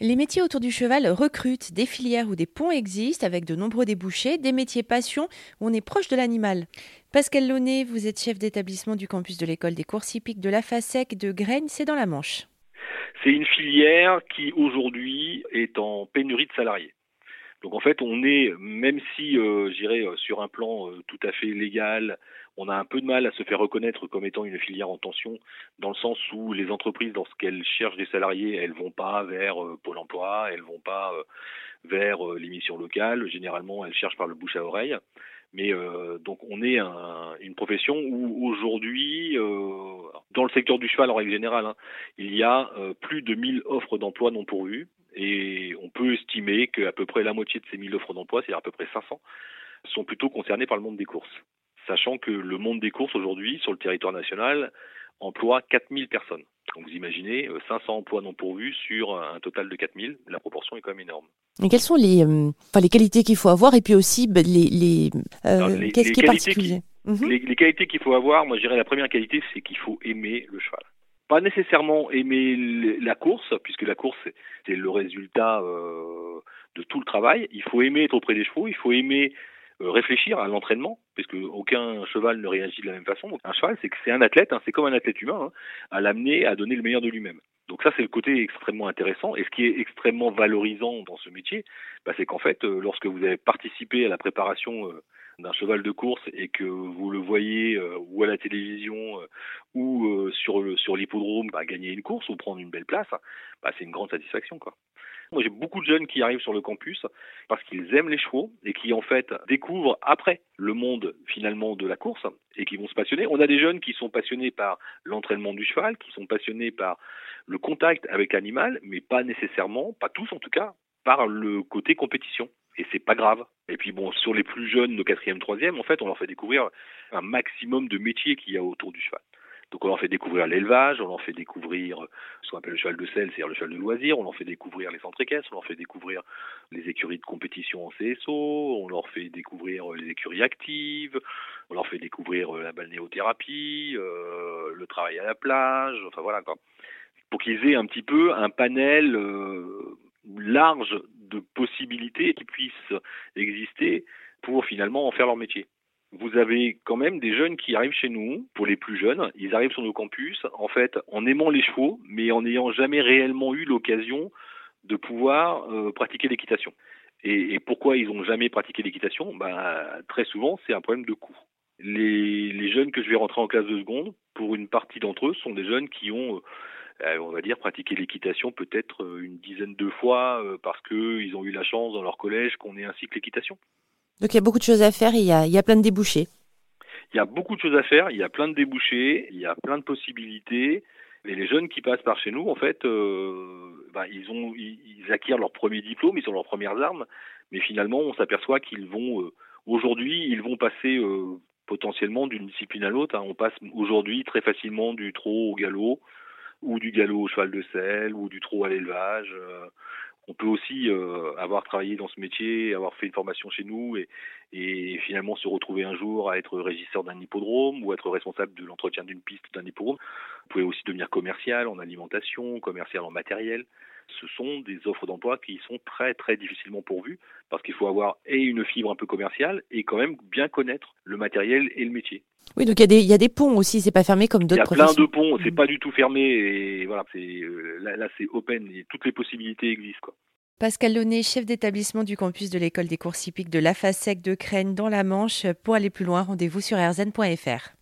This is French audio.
Les métiers autour du cheval recrutent, des filières ou des ponts existent avec de nombreux débouchés, des métiers passion où on est proche de l'animal. Pascal Launay, vous êtes chef d'établissement du campus de l'école des courses hippiques de la FASEC de Graines, c'est dans la Manche. C'est une filière qui aujourd'hui est en pénurie de salariés. Donc en fait, on est, même si, euh, j'irais, euh, sur un plan euh, tout à fait légal, on a un peu de mal à se faire reconnaître comme étant une filière en tension, dans le sens où les entreprises, lorsqu'elles cherchent des salariés, elles vont pas vers euh, Pôle Emploi, elles vont pas vers l'émission locale. Généralement, elles cherchent par le bouche à oreille. Mais donc on est un, une profession où aujourd'hui, dans le secteur du cheval en règle générale, hein, il y a plus de 1000 offres d'emploi non pourvues et on peut estimer qu'à peu près la moitié de ces 1000 offres d'emploi, c'est-à-dire à peu près 500, sont plutôt concernées par le monde des courses sachant que le monde des courses aujourd'hui, sur le territoire national, emploie 4000 personnes. Donc vous imaginez, 500 euh, emplois non pourvus sur un total de 4000, la proportion est quand même énorme. Et quelles sont les, euh, enfin, les qualités qu'il faut avoir et puis aussi bah, les, les, euh, qu'est-ce qui est particulier? Mhm. les, les, qualités qu'il faut avoir, moi je dirais la première qualité, c'est qu'il faut aimer le cheval. Pas nécessairement aimer la course, puisque la course c'est le résultat euh, de tout le travail. Il faut aimer être auprès des chevaux, il faut aimer euh, réfléchir à l'entraînement, puisque aucun cheval ne réagit de la même façon. Donc un cheval, c'est que c'est un athlète, hein, c'est comme un athlète humain, hein, à l'amener à donner le meilleur de lui-même. Donc ça, c'est le côté extrêmement intéressant. Et ce qui est extrêmement valorisant dans ce métier, bah, c'est qu'en fait, euh, lorsque vous avez participé à la préparation euh, d'un cheval de course et que vous le voyez ou à la télévision ou sur le sur l'hippodrome bah, gagner une course ou prendre une belle place, bah, c'est une grande satisfaction quoi. Moi, j'ai beaucoup de jeunes qui arrivent sur le campus parce qu'ils aiment les chevaux et qui, en fait, découvrent après le monde, finalement, de la course et qui vont se passionner. On a des jeunes qui sont passionnés par l'entraînement du cheval, qui sont passionnés par le contact avec l'animal, mais pas nécessairement, pas tous en tout cas, par le côté compétition. Et c'est pas grave. Et puis bon, sur les plus jeunes de quatrième, troisième, en fait, on leur fait découvrir un maximum de métiers qu'il y a autour du cheval. Donc on leur fait découvrir l'élevage, on leur fait découvrir ce qu'on appelle le cheval de sel, c'est-à-dire le cheval de loisir, on leur fait découvrir les centres équestres, on leur fait découvrir les écuries de compétition en CSO, on leur fait découvrir les écuries actives, on leur fait découvrir la balnéothérapie, euh, le travail à la plage, enfin voilà quoi. Pour qu'ils aient un petit peu un panel euh, large de possibilités qui puissent exister pour finalement en faire leur métier vous avez quand même des jeunes qui arrivent chez nous, pour les plus jeunes, ils arrivent sur nos campus, en fait, en aimant les chevaux, mais en n'ayant jamais réellement eu l'occasion de pouvoir euh, pratiquer l'équitation. Et, pourquoi ils n'ont jamais pratiqué l'équitation? Bah, Très souvent, c'est un problème de coût. Les, jeunes que je vais rentrer en classe de seconde, pour une partie d'entre eux, sont des jeunes qui ont, euh, on va dire, pratiqué l'équitation peut-être euh, une dizaine de fois parce qu'ils ont eu la chance dans leur collège qu'on ait un cycle équitation. Donc il y a beaucoup de choses à faire il y a, plein de débouchés. Il y a beaucoup de choses à faire, il y a plein de débouchés, il y a plein de possibilités. Et les jeunes qui passent par chez nous, en fait, euh, bah, ils, ont, ils, acquièrent leur premier diplôme, ils ont leurs premières armes, mais finalement, on s'aperçoit qu'ils vont, euh, aujourd'hui, ils vont passer euh, potentiellement d'une discipline à l'autre. Hein. On passe aujourd'hui très facilement du trot au galop, ou du galop au cheval de selle, ou du trot à l'élevage. On peut aussi euh, avoir travaillé dans ce métier, avoir fait une formation chez nous et, et finalement se retrouver un jour à être régisseur d'un hippodrome ou être responsable de l'entretien d'une piste d'un hippodrome. Vous pouvez aussi devenir commercial en alimentation, commercial en matériel. Ce sont des offres d'emploi qui sont très très difficilement pourvues parce qu'il faut avoir et une fibre un peu commerciale et quand même bien connaître le matériel et le métier. Oui, donc il y, y, a des ponts aussi, c'est pas fermé comme d'autres professions. Il y a plein de ponts, c'est mmh. pas du tout fermé et voilà, c'est euh, là, là c'est open et toutes les possibilités existent quoi. Pascal Launay, chef d'établissement du campus de l'école des courses hippiques de la FASEC de Crène dans la Manche. Pour aller plus loin, rendez-vous sur rzn.fr.